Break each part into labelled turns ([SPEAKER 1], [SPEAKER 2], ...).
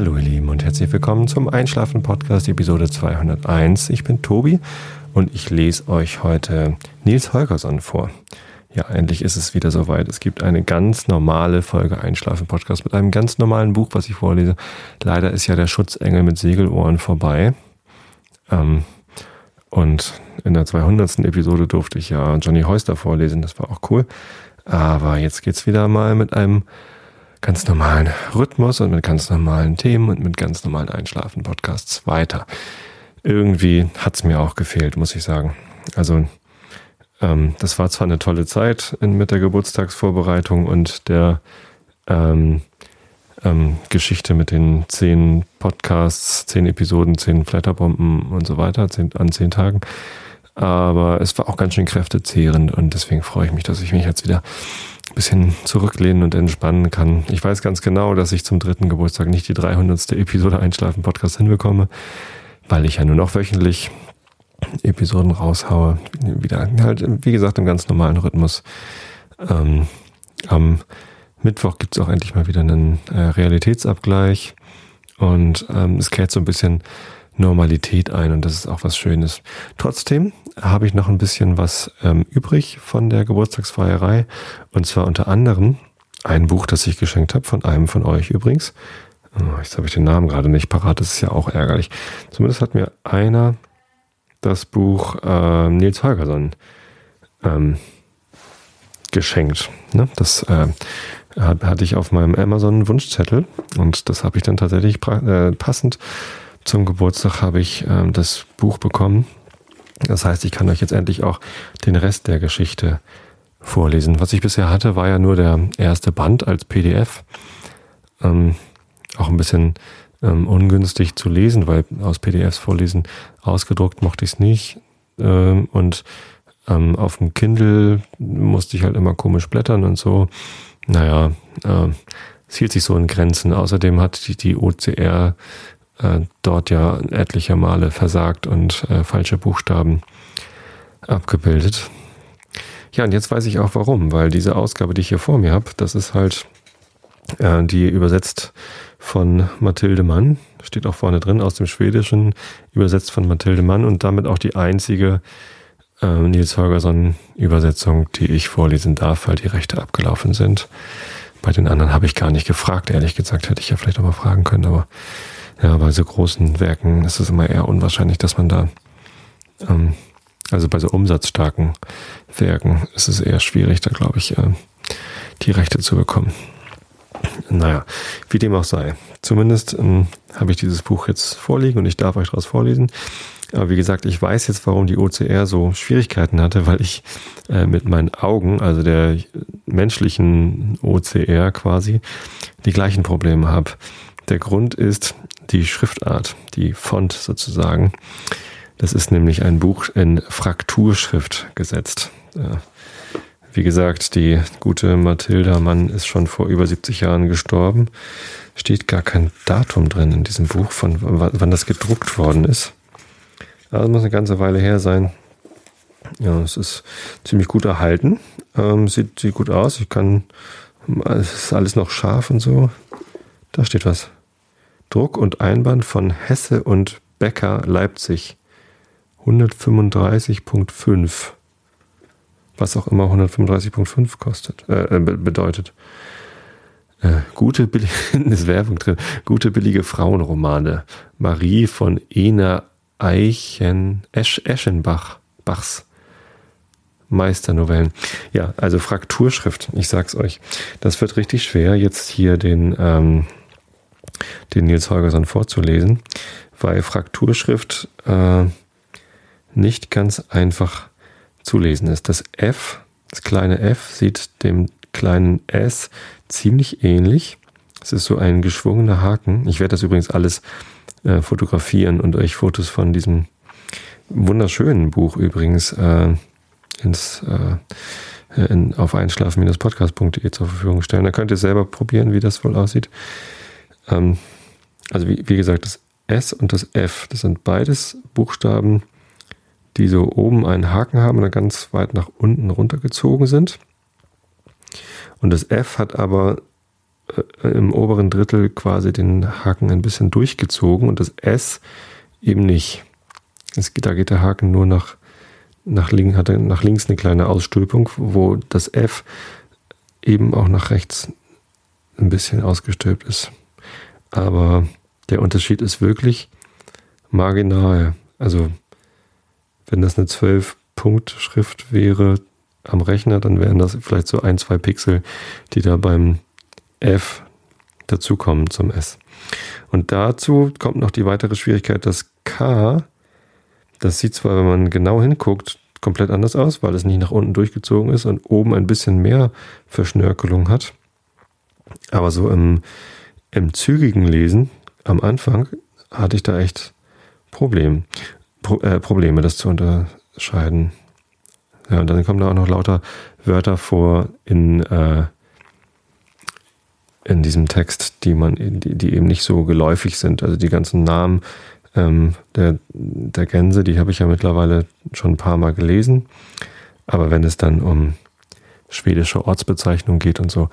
[SPEAKER 1] Hallo ihr Lieben und herzlich willkommen zum Einschlafen Podcast Episode 201. Ich bin Tobi und ich lese euch heute Nils Holgersson vor. Ja, endlich ist es wieder soweit. Es gibt eine ganz normale Folge Einschlafen Podcast mit einem ganz normalen Buch, was ich vorlese. Leider ist ja der Schutzengel mit Segelohren vorbei. Ähm, und in der 200. Episode durfte ich ja Johnny Heuster vorlesen. Das war auch cool. Aber jetzt geht's wieder mal mit einem ganz normalen Rhythmus und mit ganz normalen Themen und mit ganz normalen Einschlafen-Podcasts weiter. Irgendwie hat's mir auch gefehlt, muss ich sagen. Also ähm, das war zwar eine tolle Zeit in, mit der Geburtstagsvorbereitung und der ähm, ähm, Geschichte mit den zehn Podcasts, zehn Episoden, zehn Flatterbomben und so weiter zehn, an zehn Tagen. Aber es war auch ganz schön kräftezehrend und deswegen freue ich mich, dass ich mich jetzt wieder bisschen zurücklehnen und entspannen kann. Ich weiß ganz genau, dass ich zum dritten Geburtstag nicht die 300. Episode Einschlafen Podcast hinbekomme, weil ich ja nur noch wöchentlich Episoden raushaue. Wieder halt, wie gesagt, im ganz normalen Rhythmus. Ähm, am Mittwoch gibt es auch endlich mal wieder einen äh, Realitätsabgleich und ähm, es kehrt so ein bisschen Normalität ein und das ist auch was Schönes. Trotzdem habe ich noch ein bisschen was ähm, übrig von der Geburtstagsfeierei und zwar unter anderem ein Buch, das ich geschenkt habe von einem von euch übrigens. Oh, jetzt habe ich den Namen gerade nicht parat, das ist ja auch ärgerlich. Zumindest hat mir einer das Buch äh, Nils Holgersson ähm, geschenkt. Ne? Das äh, hatte ich auf meinem Amazon Wunschzettel und das habe ich dann tatsächlich äh, passend zum Geburtstag habe ich äh, das Buch bekommen. Das heißt, ich kann euch jetzt endlich auch den Rest der Geschichte vorlesen. Was ich bisher hatte, war ja nur der erste Band als PDF. Ähm, auch ein bisschen ähm, ungünstig zu lesen, weil aus PDFs vorlesen ausgedruckt mochte ich es nicht. Ähm, und ähm, auf dem Kindle musste ich halt immer komisch blättern und so. Naja, äh, es hielt sich so in Grenzen. Außerdem hat die, die OCR äh, dort ja etliche Male versagt und äh, falsche Buchstaben abgebildet. Ja, und jetzt weiß ich auch warum, weil diese Ausgabe, die ich hier vor mir habe, das ist halt äh, die übersetzt von Mathilde Mann, steht auch vorne drin, aus dem Schwedischen, übersetzt von Mathilde Mann und damit auch die einzige äh, Nils Holgersson-Übersetzung, die ich vorlesen darf, weil die Rechte abgelaufen sind. Bei den anderen habe ich gar nicht gefragt, ehrlich gesagt, hätte ich ja vielleicht auch mal fragen können, aber ja, bei so großen Werken ist es immer eher unwahrscheinlich, dass man da, ähm, also bei so umsatzstarken Werken ist es eher schwierig, da glaube ich, äh, die Rechte zu bekommen. Naja, wie dem auch sei. Zumindest ähm, habe ich dieses Buch jetzt vorliegen und ich darf euch daraus vorlesen. Aber wie gesagt, ich weiß jetzt, warum die OCR so Schwierigkeiten hatte, weil ich äh, mit meinen Augen, also der menschlichen OCR quasi, die gleichen Probleme habe. Der Grund ist die Schriftart, die Font sozusagen. Das ist nämlich ein Buch in Frakturschrift gesetzt. Äh, wie gesagt, die gute Mathilda Mann ist schon vor über 70 Jahren gestorben. Steht gar kein Datum drin in diesem Buch, von wann das gedruckt worden ist. Also muss eine ganze Weile her sein. Ja, es ist ziemlich gut erhalten. Ähm, sieht, sieht gut aus. Ich kann, es ist alles noch scharf und so. Da steht was. Druck und Einband von Hesse und Becker Leipzig. 135.5 was auch immer 135.5 kostet, äh, äh bedeutet. Äh, gute, billige, ist Werbung drin, gute, billige Frauenromane. Marie von Ena Eichen, Esch, Eschenbach, Bachs. Meisternovellen. Ja, also Frakturschrift, ich sag's euch. Das wird richtig schwer, jetzt hier den, ähm, den Nils Holgersson vorzulesen, weil Frakturschrift äh, nicht ganz einfach zu lesen ist. Das F, das kleine F, sieht dem kleinen S ziemlich ähnlich. Es ist so ein geschwungener Haken. Ich werde das übrigens alles äh, fotografieren und euch Fotos von diesem wunderschönen Buch übrigens äh, ins, äh, in, auf einschlafen-podcast.de zur Verfügung stellen. Da könnt ihr selber probieren, wie das wohl aussieht. Ähm, also wie, wie gesagt, das S und das F, das sind beides Buchstaben, die so oben einen Haken haben und ganz weit nach unten runtergezogen sind. Und das F hat aber äh, im oberen Drittel quasi den Haken ein bisschen durchgezogen und das S eben nicht. Es, da geht der Haken nur nach, nach, links, hat nach links eine kleine Ausstülpung, wo das F eben auch nach rechts ein bisschen ausgestülpt ist. Aber der Unterschied ist wirklich marginal. Also wenn das eine 12-Punkt-Schrift wäre am Rechner, dann wären das vielleicht so ein, zwei Pixel, die da beim F dazukommen zum S. Und dazu kommt noch die weitere Schwierigkeit, dass K, das sieht zwar, wenn man genau hinguckt, komplett anders aus, weil es nicht nach unten durchgezogen ist und oben ein bisschen mehr Verschnörkelung hat. Aber so im, im zügigen Lesen am Anfang hatte ich da echt Problem, Pro, äh, Probleme, das zu unterscheiden. Ja, und dann kommen da auch noch lauter Wörter vor in, äh, in diesem Text, die man, die, die eben nicht so geläufig sind. Also die ganzen Namen ähm, der, der Gänse, die habe ich ja mittlerweile schon ein paar Mal gelesen. Aber wenn es dann um schwedische Ortsbezeichnung geht und so,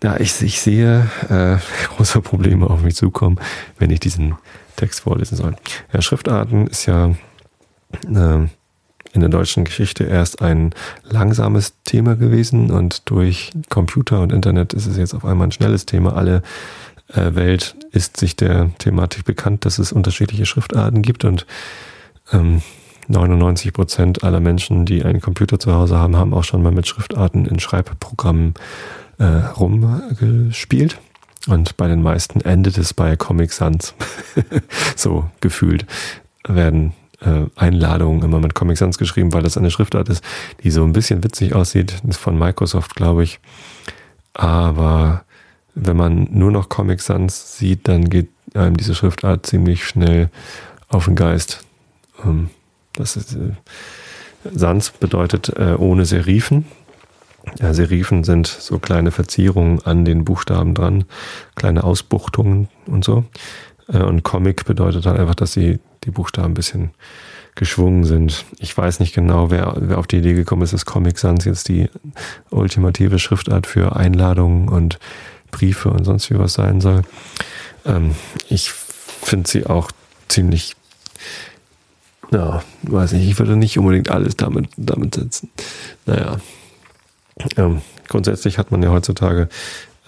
[SPEAKER 1] da ich, ich sehe äh, große Probleme auf mich zukommen, wenn ich diesen Text vorlesen soll. Ja, Schriftarten ist ja äh, in der deutschen Geschichte erst ein langsames Thema gewesen und durch Computer und Internet ist es jetzt auf einmal ein schnelles Thema. Alle äh, Welt ist sich der Thematik bekannt, dass es unterschiedliche Schriftarten gibt und ähm, 99 Prozent aller Menschen, die einen Computer zu Hause haben, haben auch schon mal mit Schriftarten in Schreibprogrammen äh, rumgespielt. Und bei den meisten endet es bei Comic Sans. so gefühlt werden äh, Einladungen immer mit Comic Sans geschrieben, weil das eine Schriftart ist, die so ein bisschen witzig aussieht. Ist von Microsoft, glaube ich. Aber wenn man nur noch Comic Sans sieht, dann geht einem diese Schriftart ziemlich schnell auf den Geist. Ähm, das ist, äh, Sans bedeutet äh, ohne Serifen. Ja, Serifen sind so kleine Verzierungen an den Buchstaben dran, kleine Ausbuchtungen und so. Äh, und Comic bedeutet dann einfach, dass sie die Buchstaben ein bisschen geschwungen sind. Ich weiß nicht genau, wer, wer auf die Idee gekommen ist, dass Comic Sans jetzt die ultimative Schriftart für Einladungen und Briefe und sonst wie was sein soll. Ähm, ich finde sie auch ziemlich, ja, weiß nicht, ich würde nicht unbedingt alles damit, damit setzen. Naja, ähm, grundsätzlich hat man ja heutzutage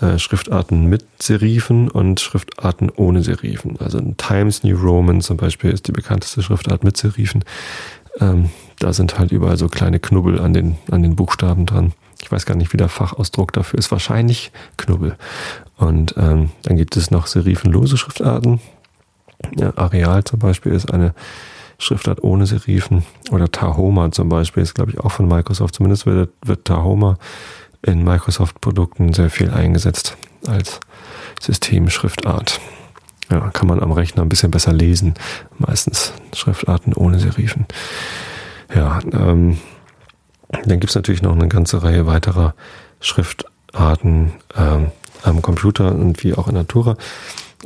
[SPEAKER 1] äh, Schriftarten mit Serifen und Schriftarten ohne Serifen. Also Times New Roman zum Beispiel ist die bekannteste Schriftart mit Serifen. Ähm, da sind halt überall so kleine Knubbel an den, an den Buchstaben dran. Ich weiß gar nicht, wie der Fachausdruck dafür ist. Wahrscheinlich Knubbel. Und ähm, dann gibt es noch serifenlose Schriftarten. Ja, Areal zum Beispiel ist eine Schriftart ohne Serifen. Oder Tahoma zum Beispiel ist, glaube ich, auch von Microsoft. Zumindest wird, wird Tahoma in Microsoft-Produkten sehr viel eingesetzt als Systemschriftart. Ja, kann man am Rechner ein bisschen besser lesen. Meistens Schriftarten ohne Serifen. Ja, ähm, dann gibt es natürlich noch eine ganze Reihe weiterer Schriftarten ähm, am Computer und wie auch in Natura.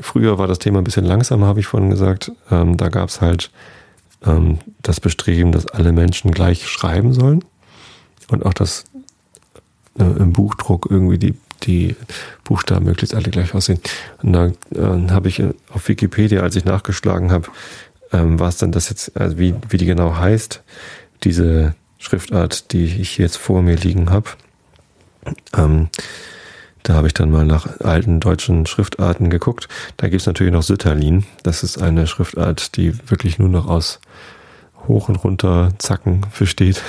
[SPEAKER 1] Früher war das Thema ein bisschen langsamer, habe ich vorhin gesagt. Ähm, da gab es halt ähm, das Bestreben, dass alle Menschen gleich schreiben sollen und auch das äh, im Buchdruck irgendwie die, die Buchstaben möglichst alle gleich aussehen. Und da äh, habe ich auf Wikipedia, als ich nachgeschlagen habe, ähm, was denn das jetzt, also wie, wie die genau heißt, diese Schriftart, die ich jetzt vor mir liegen habe. Ähm, da habe ich dann mal nach alten deutschen Schriftarten geguckt. Da gibt es natürlich noch Sütterlin. Das ist eine Schriftart, die wirklich nur noch aus hoch und runter Zacken besteht.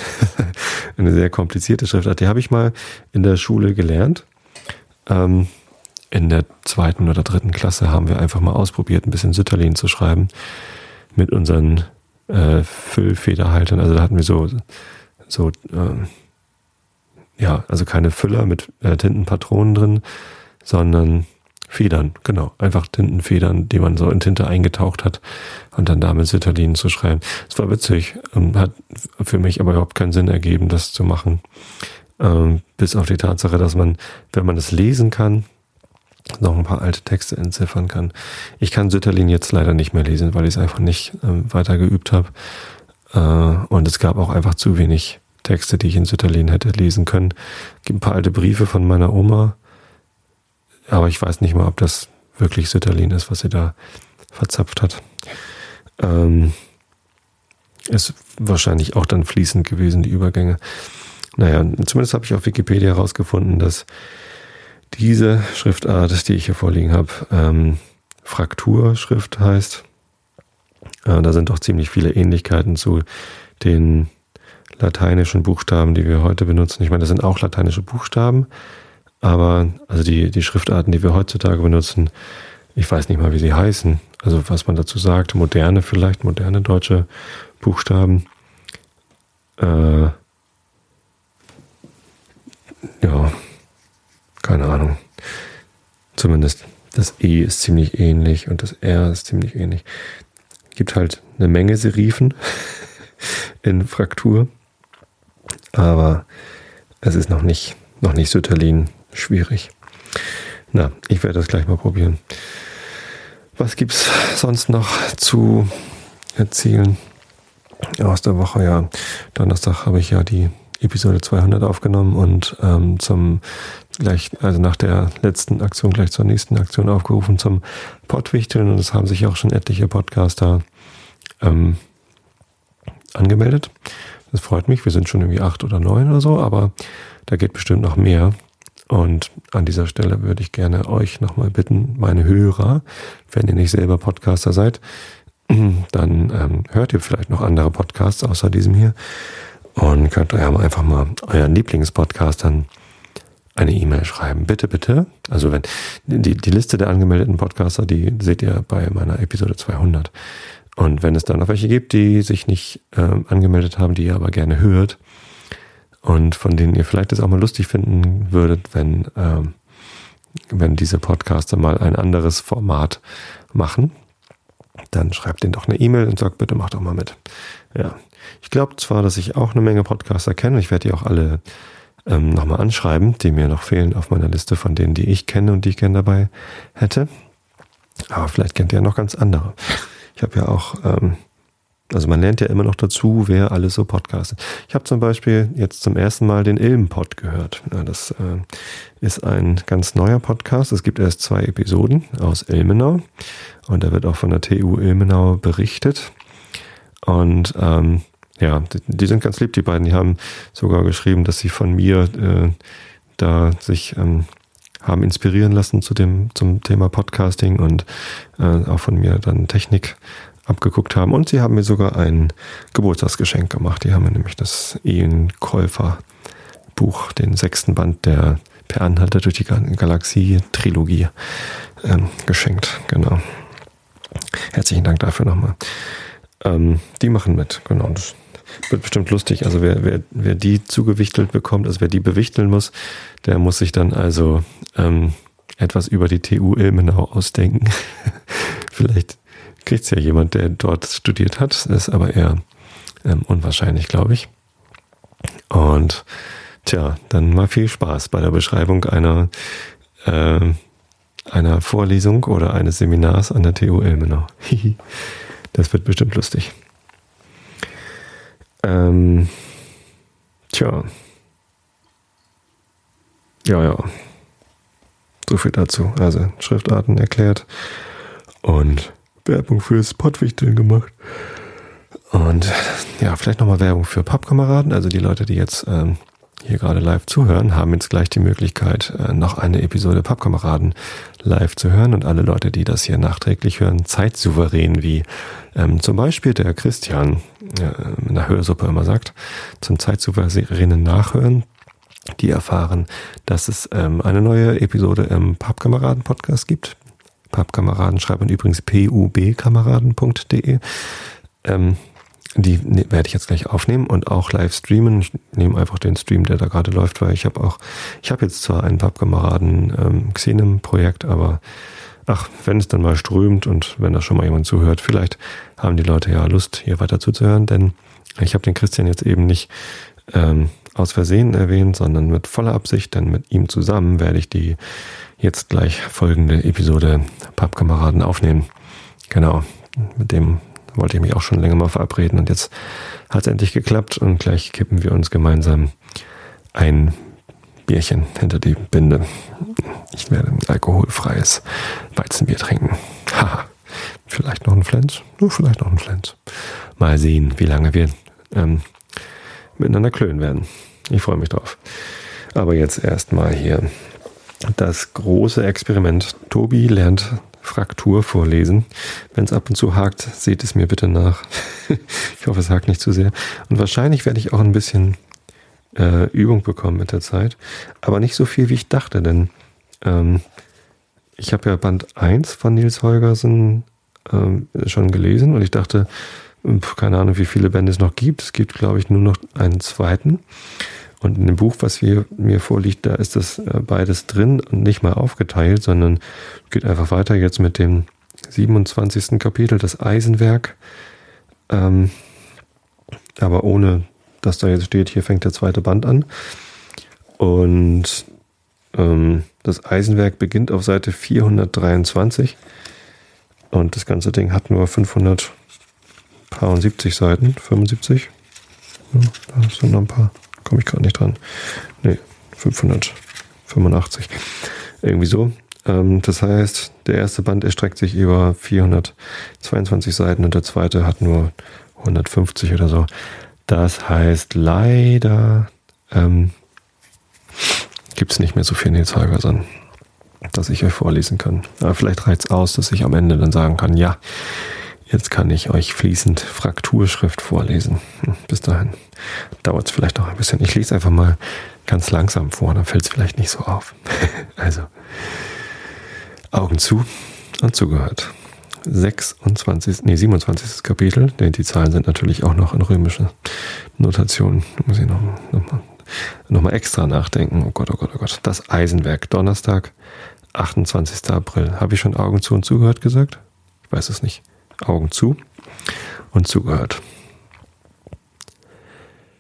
[SPEAKER 1] eine sehr komplizierte Schriftart. Die habe ich mal in der Schule gelernt. Ähm, in der zweiten oder dritten Klasse haben wir einfach mal ausprobiert, ein bisschen Sütterlin zu schreiben mit unseren äh, Füllfederhaltern. Also da hatten wir so so, äh, ja, also keine Füller mit äh, Tintenpatronen drin, sondern Federn, genau. Einfach Tintenfedern, die man so in Tinte eingetaucht hat und dann damit Citadin zu schreiben. Es war witzig, ähm, hat für mich aber überhaupt keinen Sinn ergeben, das zu machen. Ähm, bis auf die Tatsache, dass man, wenn man das lesen kann, noch ein paar alte Texte entziffern kann. Ich kann Sütterlin jetzt leider nicht mehr lesen, weil ich es einfach nicht ähm, weiter geübt habe. Äh, und es gab auch einfach zu wenig Texte, die ich in Sütterlin hätte lesen können. Es gibt ein paar alte Briefe von meiner Oma, aber ich weiß nicht mal, ob das wirklich Sütterlin ist, was sie da verzapft hat. Ähm, ist wahrscheinlich auch dann fließend gewesen, die Übergänge. Naja, zumindest habe ich auf Wikipedia herausgefunden, dass diese Schriftart, die ich hier vorliegen habe, ähm, Frakturschrift heißt. Äh, da sind doch ziemlich viele Ähnlichkeiten zu den lateinischen Buchstaben, die wir heute benutzen. Ich meine, das sind auch lateinische Buchstaben, aber also die, die Schriftarten, die wir heutzutage benutzen, ich weiß nicht mal, wie sie heißen. Also was man dazu sagt, moderne vielleicht, moderne deutsche Buchstaben. Äh, ja, keine Ahnung. Zumindest das E ist ziemlich ähnlich und das R ist ziemlich ähnlich. Gibt halt eine Menge Serifen in Fraktur, aber es ist noch nicht, noch nicht Sütterlin schwierig. Na, ich werde das gleich mal probieren. Was gibt's sonst noch zu erzählen aus der Woche? Ja, Donnerstag habe ich ja die Episode 200 aufgenommen und ähm, zum gleich, also nach der letzten Aktion gleich zur nächsten Aktion aufgerufen zum Pottwichteln und es haben sich auch schon etliche Podcaster ähm, angemeldet. Das freut mich. Wir sind schon irgendwie acht oder neun oder so, aber da geht bestimmt noch mehr. Und an dieser Stelle würde ich gerne euch nochmal bitten, meine Hörer, wenn ihr nicht selber Podcaster seid, dann ähm, hört ihr vielleicht noch andere Podcasts außer diesem hier und könnt euch einfach mal euren Lieblingspodcastern eine E-Mail schreiben. Bitte, bitte. Also wenn die, die Liste der angemeldeten Podcaster, die seht ihr bei meiner Episode 200. Und wenn es da noch welche gibt, die sich nicht ähm, angemeldet haben, die ihr aber gerne hört und von denen ihr vielleicht es auch mal lustig finden würdet, wenn, ähm, wenn diese Podcaster mal ein anderes Format machen, dann schreibt denen doch eine E-Mail und sagt, bitte macht doch mal mit. Ja, ich glaube zwar, dass ich auch eine Menge Podcaster kenne. Ich werde die auch alle ähm, nochmal anschreiben, die mir noch fehlen auf meiner Liste von denen, die ich kenne und die ich gerne dabei hätte. Aber vielleicht kennt ihr ja noch ganz andere. Ich habe ja auch, ähm, also man lernt ja immer noch dazu, wer alles so podcastet. Ich habe zum Beispiel jetzt zum ersten Mal den Ilm-Pod gehört. Ja, das äh, ist ein ganz neuer Podcast. Es gibt erst zwei Episoden aus Ilmenau und da wird auch von der TU Ilmenau berichtet. Und ähm, ja, die, die, sind ganz lieb, die beiden. Die haben sogar geschrieben, dass sie von mir äh, da sich ähm, haben inspirieren lassen zu dem, zum Thema Podcasting und äh, auch von mir dann Technik abgeguckt haben. Und sie haben mir sogar ein Geburtstagsgeschenk gemacht. Die haben mir nämlich das Ian Käufer Buch, den sechsten Band der Per Anhalter durch die Galaxie Trilogie ähm, geschenkt. Genau. Herzlichen Dank dafür nochmal. Ähm, die machen mit, genau. Das wird bestimmt lustig. Also wer, wer, wer die zugewichtelt bekommt, also wer die bewichteln muss, der muss sich dann also ähm, etwas über die TU Ilmenau ausdenken. Vielleicht kriegt es ja jemand, der dort studiert hat. Ist aber eher ähm, unwahrscheinlich, glaube ich. Und tja, dann mal viel Spaß bei der Beschreibung einer, äh, einer Vorlesung oder eines Seminars an der TU Ilmenau. das wird bestimmt lustig. Ähm, tja. Ja, ja. So viel dazu. Also Schriftarten erklärt und Werbung fürs Pottwichteln gemacht. Und ja, vielleicht nochmal Werbung für Pappkameraden, also die Leute, die jetzt ähm, hier gerade live zuhören, haben jetzt gleich die Möglichkeit, äh, noch eine Episode Pappkameraden live zu hören und alle Leute, die das hier nachträglich hören, zeitsouverän, wie ähm, zum Beispiel der Christian äh, in der Hörsuppe immer sagt, zum zeitsouveränen Nachhören, die erfahren, dass es ähm, eine neue Episode im Pappkameraden-Podcast gibt. Pappkameraden schreibt man übrigens pubkameraden.de. Ähm, die ne, werde ich jetzt gleich aufnehmen und auch live streamen. Ich nehme einfach den Stream, der da gerade läuft, weil ich habe auch, ich habe jetzt zwar ein Pappkameraden ähm, Xenem-Projekt, aber ach, wenn es dann mal strömt und wenn da schon mal jemand zuhört, vielleicht haben die Leute ja Lust, hier weiter zuzuhören, denn ich habe den Christian jetzt eben nicht ähm, aus Versehen erwähnt, sondern mit voller Absicht, denn mit ihm zusammen werde ich die jetzt gleich folgende Episode Pappkameraden aufnehmen. Genau, mit dem wollte ich mich auch schon länger mal verabreden und jetzt hat es endlich geklappt und gleich kippen wir uns gemeinsam ein Bierchen hinter die Binde. Ich werde ein alkoholfreies Weizenbier trinken. Haha. vielleicht noch ein Flens. Nur vielleicht noch ein Flens. Mal sehen, wie lange wir ähm, miteinander klönen werden. Ich freue mich drauf. Aber jetzt erstmal hier das große Experiment. Tobi lernt Fraktur vorlesen. Wenn es ab und zu hakt, seht es mir bitte nach. ich hoffe, es hakt nicht zu sehr. Und wahrscheinlich werde ich auch ein bisschen äh, Übung bekommen mit der Zeit. Aber nicht so viel, wie ich dachte, denn ähm, ich habe ja Band 1 von Nils Holgersen ähm, schon gelesen und ich dachte, keine Ahnung, wie viele Bände es noch gibt. Es gibt, glaube ich, nur noch einen zweiten. Und in dem Buch, was hier, mir vorliegt, da ist das äh, beides drin und nicht mal aufgeteilt, sondern geht einfach weiter jetzt mit dem 27. Kapitel, das Eisenwerk. Ähm, aber ohne, dass da jetzt steht, hier fängt der zweite Band an. Und ähm, das Eisenwerk beginnt auf Seite 423. Und das ganze Ding hat nur 570 Seiten, 75. Ja, da sind noch ein paar komme ich gerade nicht dran. Nee, 585. Irgendwie so. Ähm, das heißt, der erste Band erstreckt sich über 422 Seiten und der zweite hat nur 150 oder so. Das heißt, leider ähm, gibt es nicht mehr so viel Nils Holgersson, dass ich euch vorlesen kann. Aber vielleicht reicht es aus, dass ich am Ende dann sagen kann, ja, Jetzt kann ich euch fließend Frakturschrift vorlesen. Bis dahin dauert es vielleicht noch ein bisschen. Ich lese einfach mal ganz langsam vor, dann fällt es vielleicht nicht so auf. also, Augen zu und zugehört. 26, nee, 27. Kapitel, denn die Zahlen sind natürlich auch noch in römischer Notation. Muss ich noch, noch, mal, noch mal extra nachdenken. Oh Gott, oh Gott, oh Gott. Das Eisenwerk, Donnerstag, 28. April. Habe ich schon Augen zu und zugehört gesagt? Ich weiß es nicht. Augen zu und zugehört.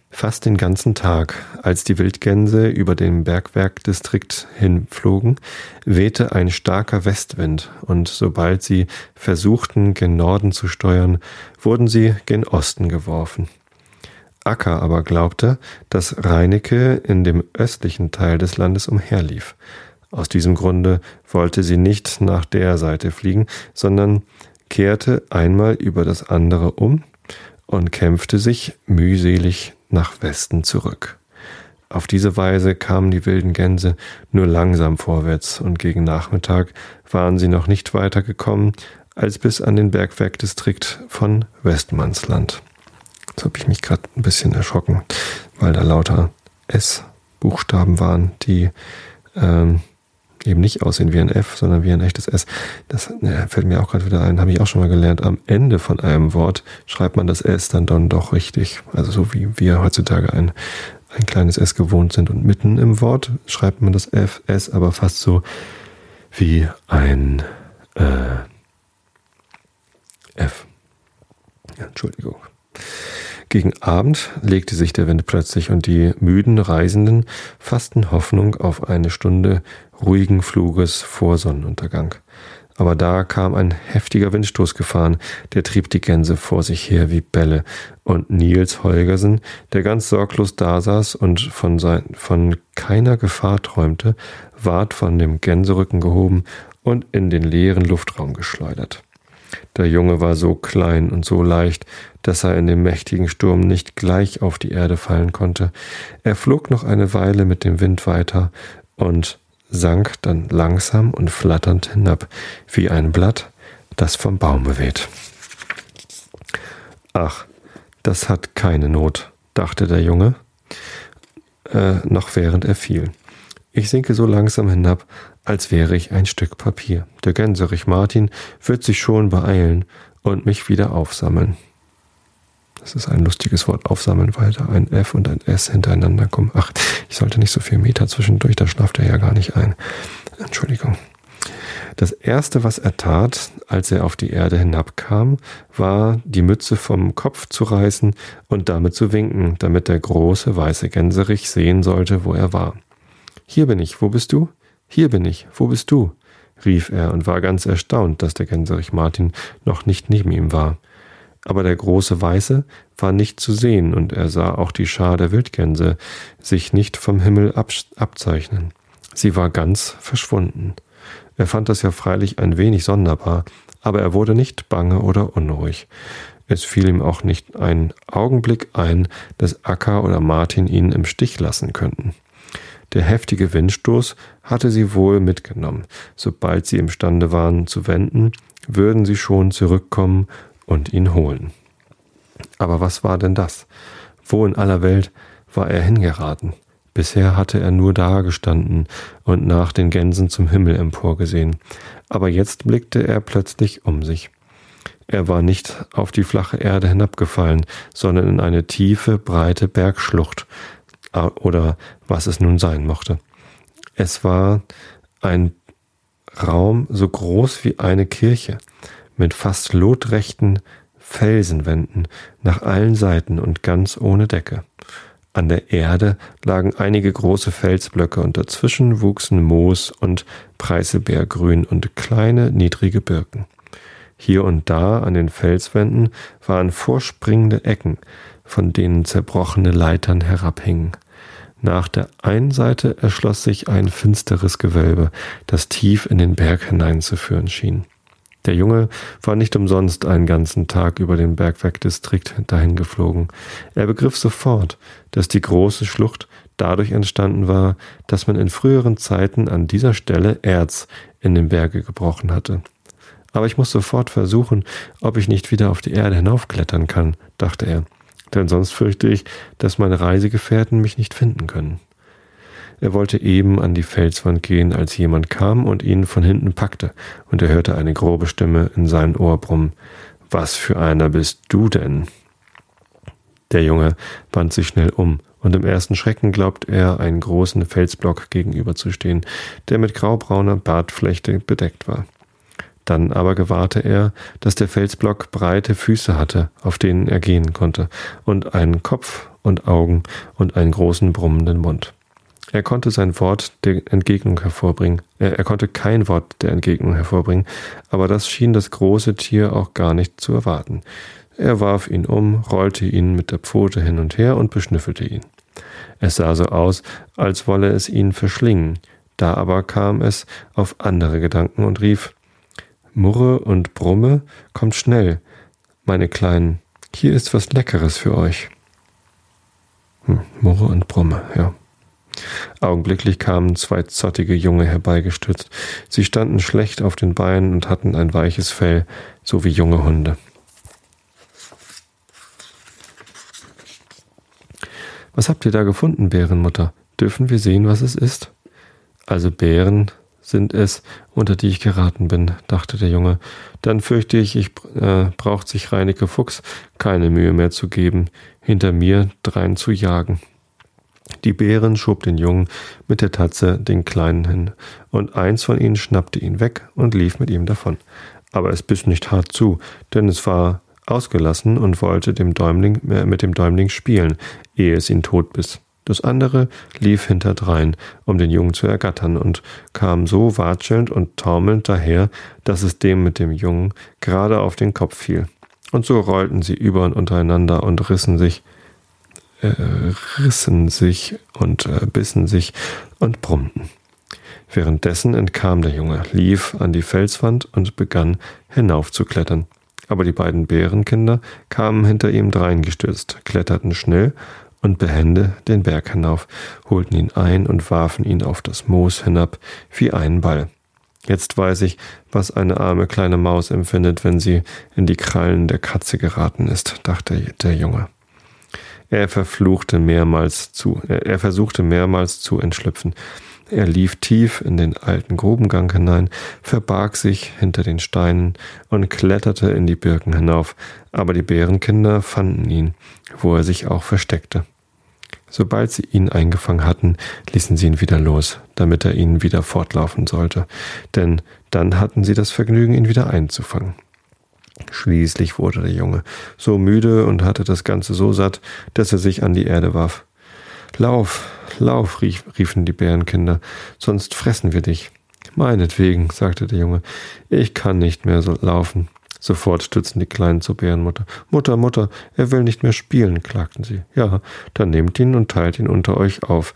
[SPEAKER 1] Fast den ganzen Tag, als die Wildgänse über den Bergwerkdistrikt hinflogen, wehte ein starker Westwind, und sobald sie versuchten, gen Norden zu steuern, wurden sie gen Osten geworfen. Acker aber glaubte, dass Reinecke in dem östlichen Teil des Landes umherlief. Aus diesem Grunde wollte sie nicht nach der Seite fliegen, sondern kehrte einmal über das andere um und kämpfte sich mühselig nach Westen zurück. Auf diese Weise kamen die wilden Gänse nur langsam vorwärts und gegen Nachmittag waren sie noch nicht weiter gekommen als bis an den Bergwerkdistrikt von Westmannsland. Jetzt habe ich mich gerade ein bisschen erschrocken, weil da lauter S-Buchstaben waren, die ähm, eben nicht aussehen wie ein F, sondern wie ein echtes S. Das ja, fällt mir auch gerade wieder ein, habe ich auch schon mal gelernt. Am Ende von einem Wort schreibt man das S dann, dann doch richtig. Also so wie wir heutzutage ein, ein kleines S gewohnt sind. Und mitten im Wort schreibt man das F, S, aber fast so wie ein äh, F. Ja, Entschuldigung. Gegen Abend legte sich der Wind plötzlich und die müden Reisenden fassten Hoffnung auf eine Stunde ruhigen Fluges vor Sonnenuntergang. Aber da kam ein heftiger Windstoß gefahren, der trieb die Gänse vor sich her wie Bälle, und Nils Holgersen, der ganz sorglos dasaß und von, sein, von keiner Gefahr träumte, ward von dem Gänserücken gehoben und in den leeren Luftraum geschleudert. Der Junge war so klein und so leicht, dass er in dem mächtigen Sturm nicht gleich auf die Erde fallen konnte. Er flog noch eine Weile mit dem Wind weiter und sank dann langsam und flatternd hinab, wie ein Blatt, das vom Baume weht. Ach, das hat keine Not, dachte der Junge, äh, noch während er fiel. Ich sinke so langsam hinab, als wäre ich ein Stück Papier. Der Gänserich Martin wird sich schon beeilen und mich wieder aufsammeln. Das ist ein lustiges Wort, aufsammeln, weil da ein F und ein S hintereinander kommen. Ach, ich sollte nicht so viel Meter zwischendurch, da schlaft er ja gar nicht ein. Entschuldigung. Das erste, was er tat, als er auf die Erde hinabkam, war, die Mütze vom Kopf zu reißen und damit zu winken, damit der große weiße Gänserich sehen sollte, wo er war. Hier bin ich, wo bist du? Hier bin ich, wo bist du? rief er und war ganz erstaunt, dass der Gänserich Martin noch nicht neben ihm war aber der große Weiße war nicht zu sehen, und er sah auch die Schar der Wildgänse sich nicht vom Himmel abzeichnen. Sie war ganz verschwunden. Er fand das ja freilich ein wenig sonderbar, aber er wurde nicht bange oder unruhig. Es fiel ihm auch nicht ein Augenblick ein, dass Akka oder Martin ihn im Stich lassen könnten. Der heftige Windstoß hatte sie wohl mitgenommen. Sobald sie imstande waren zu wenden, würden sie schon zurückkommen und ihn holen. Aber was war denn das? Wo in aller Welt war er hingeraten? Bisher hatte er nur dagestanden und nach den Gänsen zum Himmel emporgesehen, aber jetzt blickte er plötzlich um sich. Er war nicht auf die flache Erde hinabgefallen, sondern in eine tiefe, breite Bergschlucht, oder was es nun sein mochte. Es war ein Raum so groß wie eine Kirche, mit fast lotrechten Felsenwänden nach allen Seiten und ganz ohne Decke. An der Erde lagen einige große Felsblöcke und dazwischen wuchsen Moos und Preiselbeergrün und kleine, niedrige Birken. Hier und da an den Felswänden waren vorspringende Ecken, von denen zerbrochene Leitern herabhingen. Nach der einen Seite erschloss sich ein finsteres Gewölbe, das tief in den Berg hineinzuführen schien. Der Junge war nicht umsonst einen ganzen Tag über den Bergwerkdistrikt dahin geflogen. Er begriff sofort, dass die große Schlucht dadurch entstanden war, dass man in früheren Zeiten an dieser Stelle Erz in den Berge gebrochen hatte. Aber ich muss sofort versuchen, ob ich nicht wieder auf die Erde hinaufklettern kann, dachte er denn sonst fürchte ich, dass meine Reisegefährten mich nicht finden können. Er wollte eben an die Felswand gehen, als jemand kam und ihn von hinten packte, und er hörte eine grobe Stimme in sein Ohr brummen. Was für einer bist du denn? Der Junge wand sich schnell um, und im ersten Schrecken glaubt er, einen großen Felsblock gegenüberzustehen, der mit graubrauner Bartflechte bedeckt war. Dann aber gewahrte er, dass der Felsblock breite Füße hatte, auf denen er gehen konnte, und einen Kopf und Augen und einen großen brummenden Mund. Er konnte sein Wort der Entgegnung hervorbringen. Er, er, konnte kein Wort der Entgegnung hervorbringen, aber das schien das große Tier auch gar nicht zu erwarten. Er warf ihn um, rollte ihn mit der Pfote hin und her und beschnüffelte ihn. Es sah so aus, als wolle es ihn verschlingen. Da aber kam es auf andere Gedanken und rief Murre und Brumme, kommt schnell, meine Kleinen, hier ist was Leckeres für euch. Hm, Murre und Brumme, ja. Augenblicklich kamen zwei zottige Junge herbeigestürzt. Sie standen schlecht auf den Beinen und hatten ein weiches Fell, so wie junge Hunde. Was habt ihr da gefunden, Bärenmutter? Dürfen wir sehen, was es ist? Also Bären sind es, unter die ich geraten bin, dachte der Junge. Dann fürchte ich, ich äh, braucht sich Reineke Fuchs keine Mühe mehr zu geben, hinter mir drein zu jagen. Die Bären schob den Jungen mit der Tatze den Kleinen hin, und eins von ihnen schnappte ihn weg und lief mit ihm davon. Aber es biss nicht hart zu, denn es war ausgelassen und wollte dem Däumling, äh, mit dem Däumling spielen, ehe es ihn tot biss. Das andere lief hinterdrein, um den Jungen zu ergattern, und kam so watschelnd und taumelnd daher, dass es dem mit dem Jungen gerade auf den Kopf fiel. Und so rollten sie über und untereinander und rissen sich, äh, rissen sich und äh, bissen sich und brummten. Währenddessen entkam der Junge, lief an die Felswand und begann hinaufzuklettern. Aber die beiden Bärenkinder kamen hinter ihm dreingestürzt, kletterten schnell und behende den Berg hinauf, holten ihn ein und warfen ihn auf das Moos hinab wie einen Ball. Jetzt weiß ich, was eine arme kleine Maus empfindet, wenn sie in die Krallen der Katze geraten ist, dachte der Junge. Er verfluchte mehrmals zu, er versuchte mehrmals zu entschlüpfen. Er lief tief in den alten Grubengang hinein, verbarg sich hinter den Steinen und kletterte in die Birken hinauf, aber die Bärenkinder fanden ihn, wo er sich auch versteckte. Sobald sie ihn eingefangen hatten, ließen sie ihn wieder los, damit er ihnen wieder fortlaufen sollte, denn dann hatten sie das Vergnügen, ihn wieder einzufangen. Schließlich wurde der Junge so müde und hatte das Ganze so satt, dass er sich an die Erde warf. Lauf, lauf, rief, riefen die Bärenkinder, sonst fressen wir dich. Meinetwegen, sagte der Junge, ich kann nicht mehr so laufen. Sofort stürzten die Kleinen zur Bärenmutter. Mutter, Mutter, er will nicht mehr spielen, klagten sie. Ja, dann nehmt ihn und teilt ihn unter euch auf.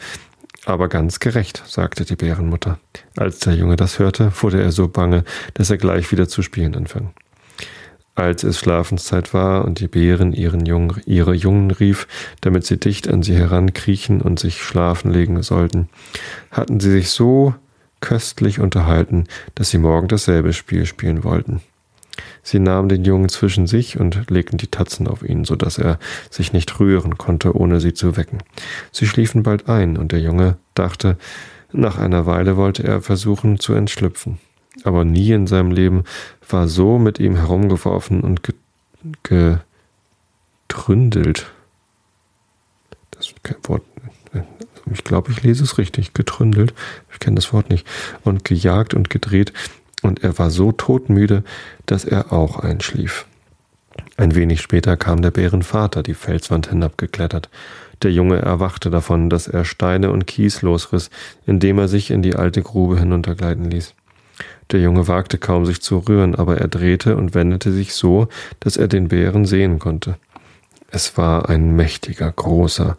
[SPEAKER 1] aber ganz gerecht, sagte die Bärenmutter. Als der Junge das hörte, wurde er so bange, dass er gleich wieder zu spielen anfing. Als es Schlafenszeit war und die Bären ihren Jungen, ihre Jungen rief, damit sie dicht an sie herankriechen und sich schlafen legen sollten, hatten sie sich so köstlich unterhalten, dass sie morgen dasselbe Spiel spielen wollten. Sie nahmen den Jungen zwischen sich und legten die Tatzen auf ihn, so dass er sich nicht rühren konnte, ohne sie zu wecken. Sie schliefen bald ein, und der Junge dachte, nach einer Weile wollte er versuchen zu entschlüpfen. Aber nie in seinem Leben war so mit ihm herumgeworfen und getründelt. Das Wort, ich glaube, ich lese es richtig, getründelt, ich kenne das Wort nicht, und gejagt und gedreht, und er war so todmüde, dass er auch einschlief. Ein wenig später kam der Bärenvater die Felswand hinabgeklettert. Der Junge erwachte davon, dass er Steine und Kies losriss, indem er sich in die alte Grube hinuntergleiten ließ. Der Junge wagte kaum sich zu rühren, aber er drehte und wendete sich so, dass er den Bären sehen konnte. Es war ein mächtiger, großer,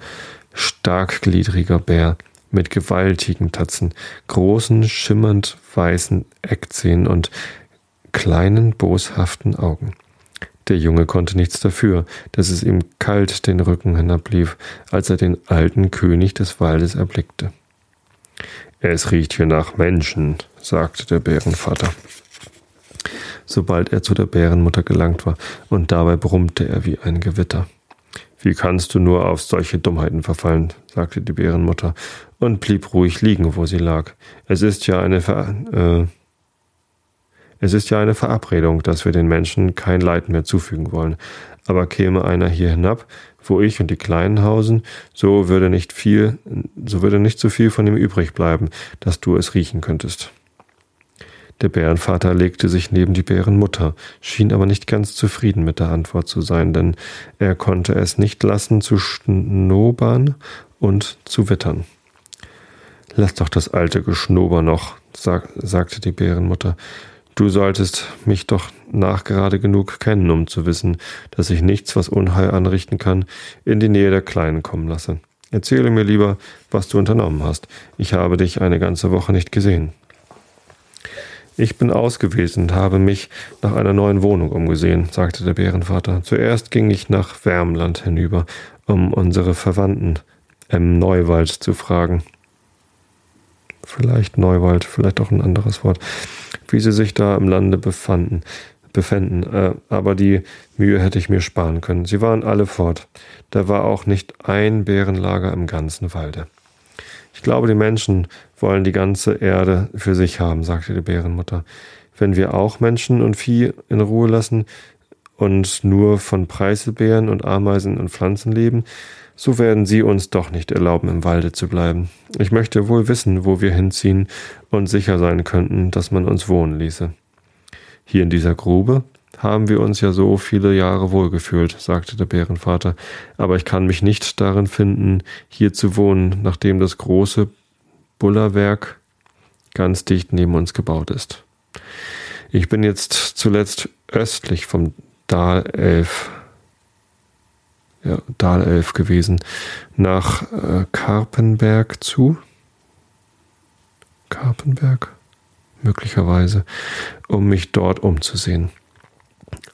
[SPEAKER 1] starkgliedriger Bär, mit gewaltigen Tatzen, großen, schimmernd weißen Eckzähnen und kleinen, boshaften Augen. Der Junge konnte nichts dafür, dass es ihm kalt den Rücken hinablief, als er den alten König des Waldes erblickte. Es riecht hier nach Menschen, sagte der Bärenvater. Sobald er zu der Bärenmutter gelangt war, und dabei brummte er wie ein Gewitter. Wie kannst du nur auf solche Dummheiten verfallen? sagte die Bärenmutter und blieb ruhig liegen, wo sie lag. Es ist ja eine Ver äh, es ist ja eine Verabredung, dass wir den Menschen kein Leid mehr zufügen wollen. Aber käme einer hier hinab, wo ich und die Kleinen hausen, so würde nicht viel, so würde nicht so viel von ihm übrig bleiben, dass du es riechen könntest. Der Bärenvater legte sich neben die Bärenmutter, schien aber nicht ganz zufrieden mit der Antwort zu sein, denn er konnte es nicht lassen zu schnobern und zu wittern. Lass doch das alte Geschnober noch, sag, sagte die Bärenmutter. Du solltest mich doch nachgerade genug kennen, um zu wissen, dass ich nichts, was Unheil anrichten kann, in die Nähe der Kleinen kommen lasse. Erzähle mir lieber, was du unternommen hast. Ich habe dich eine ganze Woche nicht gesehen. Ich bin ausgewesen und habe mich nach einer neuen Wohnung umgesehen, sagte der Bärenvater. Zuerst ging ich nach Wärmland hinüber, um unsere Verwandten im Neuwald zu fragen. Vielleicht Neuwald, vielleicht auch ein anderes Wort, wie sie sich da im Lande befanden, befänden. Äh, aber die Mühe hätte ich mir sparen können. Sie waren alle fort. Da war auch nicht ein Bärenlager im ganzen Walde. Ich glaube, die Menschen wollen die ganze Erde für sich haben, sagte die Bärenmutter. Wenn wir auch Menschen und Vieh in Ruhe lassen und nur von Preiselbeeren und Ameisen und Pflanzen leben, so werden sie uns doch nicht erlauben, im Walde zu bleiben. Ich möchte wohl wissen, wo wir hinziehen und sicher sein könnten, dass man uns wohnen ließe. Hier in dieser Grube haben wir uns ja so viele Jahre wohlgefühlt, sagte der Bärenvater, aber ich kann mich nicht darin finden, hier zu wohnen, nachdem das große Bullerwerk ganz dicht neben uns gebaut ist. Ich bin jetzt zuletzt östlich vom Dalelf, ja, Dalelf gewesen, nach äh, Karpenberg zu. Karpenberg? Möglicherweise, um mich dort umzusehen.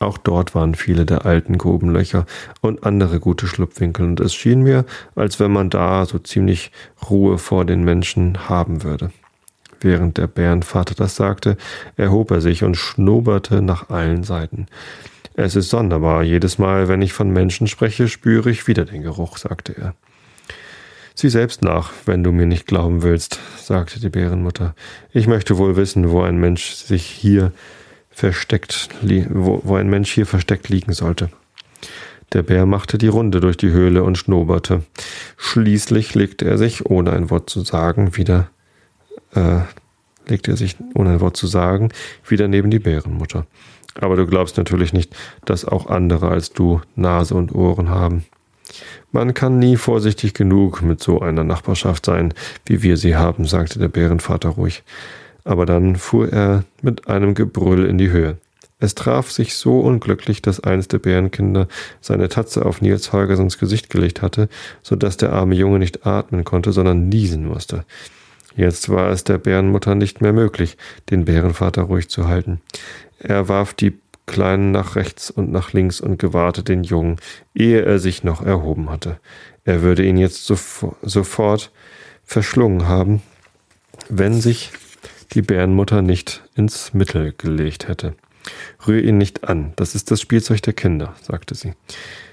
[SPEAKER 1] Auch dort waren viele der alten Grubenlöcher und andere gute Schlupfwinkel, und es schien mir, als wenn man da so ziemlich Ruhe vor den Menschen haben würde. Während der Bärenvater das sagte, erhob er sich und schnoberte nach allen Seiten. Es ist sonderbar, jedes Mal, wenn ich von Menschen spreche, spüre ich wieder den Geruch, sagte er. Sieh selbst nach, wenn du mir nicht glauben willst, sagte die Bärenmutter. Ich möchte wohl wissen, wo ein Mensch sich hier versteckt, wo, wo ein Mensch hier versteckt liegen sollte. Der Bär machte die Runde durch die Höhle und schnoberte. Schließlich legte er sich, ohne ein Wort zu sagen, wieder, äh, legte er sich, ohne ein Wort zu sagen, wieder neben die Bärenmutter. Aber du glaubst natürlich nicht, dass auch andere als du Nase und Ohren haben. Man kann nie vorsichtig genug mit so einer Nachbarschaft sein, wie wir sie haben, sagte der Bärenvater ruhig aber dann fuhr er mit einem Gebrüll in die Höhe. Es traf sich so unglücklich, dass eines der Bärenkinder seine Tatze auf Nils Holgersons Gesicht gelegt hatte, so dass der arme Junge nicht atmen konnte, sondern niesen musste. Jetzt war es der Bärenmutter nicht mehr möglich, den Bärenvater ruhig zu halten. Er warf die Kleinen nach rechts und nach links und gewahrte den Jungen, ehe er sich noch erhoben hatte. Er würde ihn jetzt sofort verschlungen haben, wenn sich die Bärenmutter nicht ins Mittel gelegt hätte. Rühr ihn nicht an, das ist das Spielzeug der Kinder, sagte sie.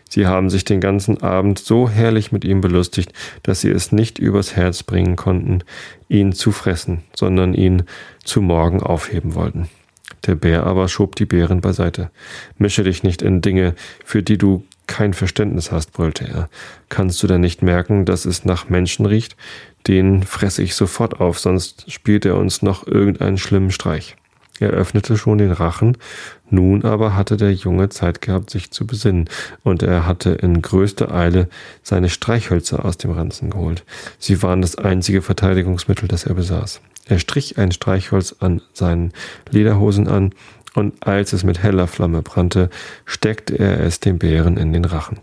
[SPEAKER 1] Sie haben sich den ganzen Abend so herrlich mit ihm belustigt, dass sie es nicht übers Herz bringen konnten, ihn zu fressen, sondern ihn zu morgen aufheben wollten. Der Bär aber schob die Beeren beiseite. Mische dich nicht in Dinge, für die du kein Verständnis hast, brüllte er. Kannst du denn nicht merken, dass es nach Menschen riecht? Den fresse ich sofort auf, sonst spielt er uns noch irgendeinen schlimmen Streich. Er öffnete schon den Rachen, nun aber hatte der Junge Zeit gehabt, sich zu besinnen, und er hatte in größter Eile seine Streichhölzer aus dem Ranzen geholt. Sie waren das einzige Verteidigungsmittel, das er besaß. Er strich ein Streichholz an seinen Lederhosen an, und als es mit heller Flamme brannte, steckte er es dem Bären in den Rachen.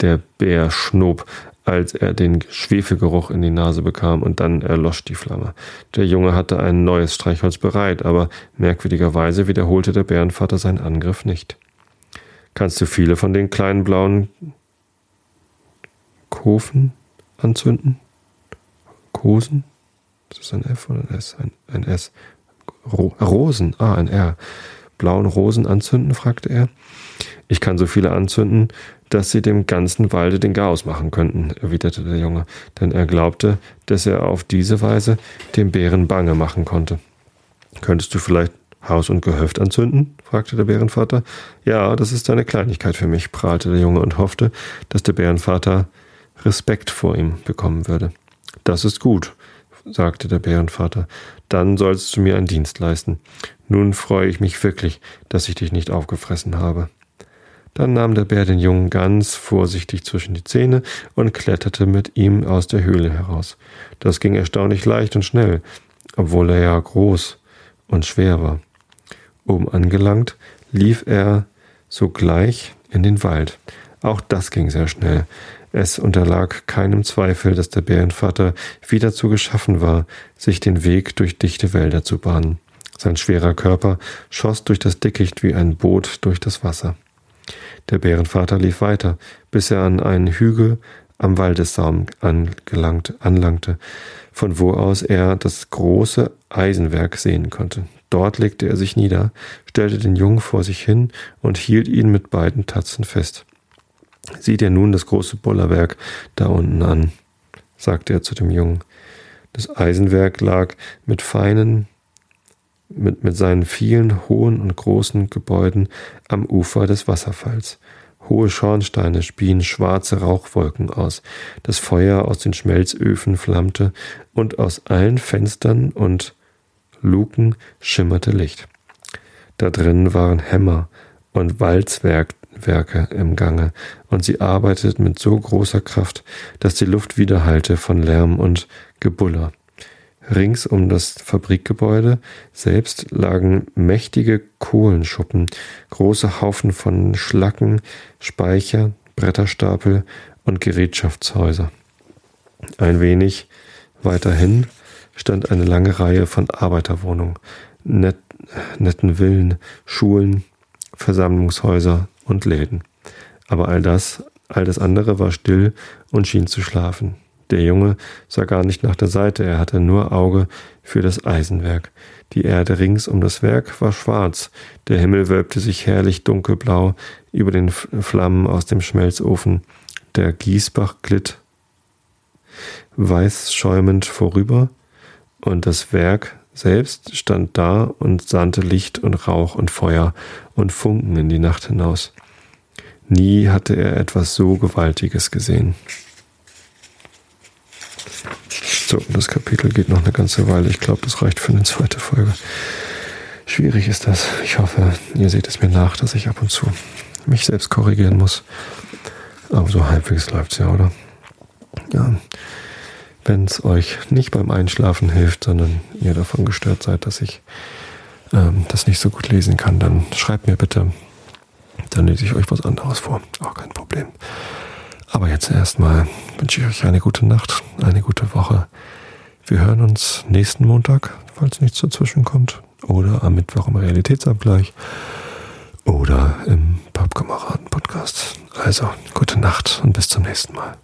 [SPEAKER 1] Der Bär schnob als er den Schwefelgeruch in die Nase bekam und dann erlosch die Flamme. Der Junge hatte ein neues Streichholz bereit, aber merkwürdigerweise wiederholte der Bärenvater seinen Angriff nicht. Kannst du viele von den kleinen blauen Kofen anzünden? Kosen? Ist das ein F oder ein S? Ein, ein S. Ro Rosen, ah, ein R. Blauen Rosen anzünden? fragte er. Ich kann so viele anzünden, dass sie dem ganzen Walde den Chaos machen könnten, erwiderte der Junge, denn er glaubte, dass er auf diese Weise dem Bären bange machen konnte. Könntest du vielleicht Haus und Gehöft anzünden? fragte der Bärenvater. Ja, das ist eine Kleinigkeit für mich, prahlte der Junge und hoffte, dass der Bärenvater Respekt vor ihm bekommen würde. Das ist gut, sagte der Bärenvater. Dann sollst du mir einen Dienst leisten. Nun freue ich mich wirklich, dass ich dich nicht aufgefressen habe. Dann nahm der Bär den Jungen ganz vorsichtig zwischen die Zähne und kletterte mit ihm aus der Höhle heraus. Das ging erstaunlich leicht und schnell, obwohl er ja groß und schwer war. Oben angelangt, lief er sogleich in den Wald. Auch das ging sehr schnell. Es unterlag keinem Zweifel, dass der Bärenvater wieder dazu geschaffen war, sich den Weg durch dichte Wälder zu bahnen. Sein schwerer Körper schoss durch das Dickicht wie ein Boot durch das Wasser. Der Bärenvater lief weiter, bis er an einen Hügel am Waldessaum angelangt, anlangte, von wo aus er das große Eisenwerk sehen konnte. Dort legte er sich nieder, stellte den Jungen vor sich hin und hielt ihn mit beiden Tatzen fest. Sieh dir nun das große Bullerwerk da unten an, sagte er zu dem Jungen. Das Eisenwerk lag mit feinen mit, mit seinen vielen hohen und großen Gebäuden am Ufer des Wasserfalls. Hohe Schornsteine spien schwarze Rauchwolken aus, das Feuer aus den Schmelzöfen flammte, und aus allen Fenstern und Luken schimmerte Licht. Da drin waren Hämmer und Walzwerke im Gange, und sie arbeiteten mit so großer Kraft, dass die Luft widerhallte von Lärm und Gebuller. Rings um das Fabrikgebäude selbst lagen mächtige Kohlenschuppen, große Haufen von Schlacken, Speicher, Bretterstapel und Gerätschaftshäuser. Ein wenig weiterhin stand eine lange Reihe von Arbeiterwohnungen, net, netten Villen, Schulen, Versammlungshäuser und Läden. Aber all das, all das andere war still und schien zu schlafen. Der Junge sah gar nicht nach der Seite, er hatte nur Auge für das Eisenwerk. Die Erde rings um das Werk war schwarz, der Himmel wölbte sich herrlich dunkelblau über den Flammen aus dem Schmelzofen. Der Gießbach glitt weiß schäumend vorüber, und das Werk selbst stand da und sandte Licht und Rauch und Feuer und Funken in die Nacht hinaus. Nie hatte er etwas so Gewaltiges gesehen. So, das Kapitel geht noch eine ganze Weile. Ich glaube, das reicht für eine zweite Folge. Schwierig ist das. Ich hoffe, ihr seht es mir nach, dass ich ab und zu mich selbst korrigieren muss. Aber so halbwegs läuft es ja, oder? Ja. Wenn es euch nicht beim Einschlafen hilft, sondern ihr davon gestört seid, dass ich ähm, das nicht so gut lesen kann, dann schreibt mir bitte. Dann lese ich euch was anderes vor. Auch kein Problem. Aber jetzt erstmal wünsche ich euch eine gute Nacht, eine gute Woche. Wir hören uns nächsten Montag, falls nichts dazwischen kommt. Oder am Mittwoch im Realitätsabgleich. Oder im Pappkameraden-Podcast. Also, gute Nacht und bis zum nächsten Mal.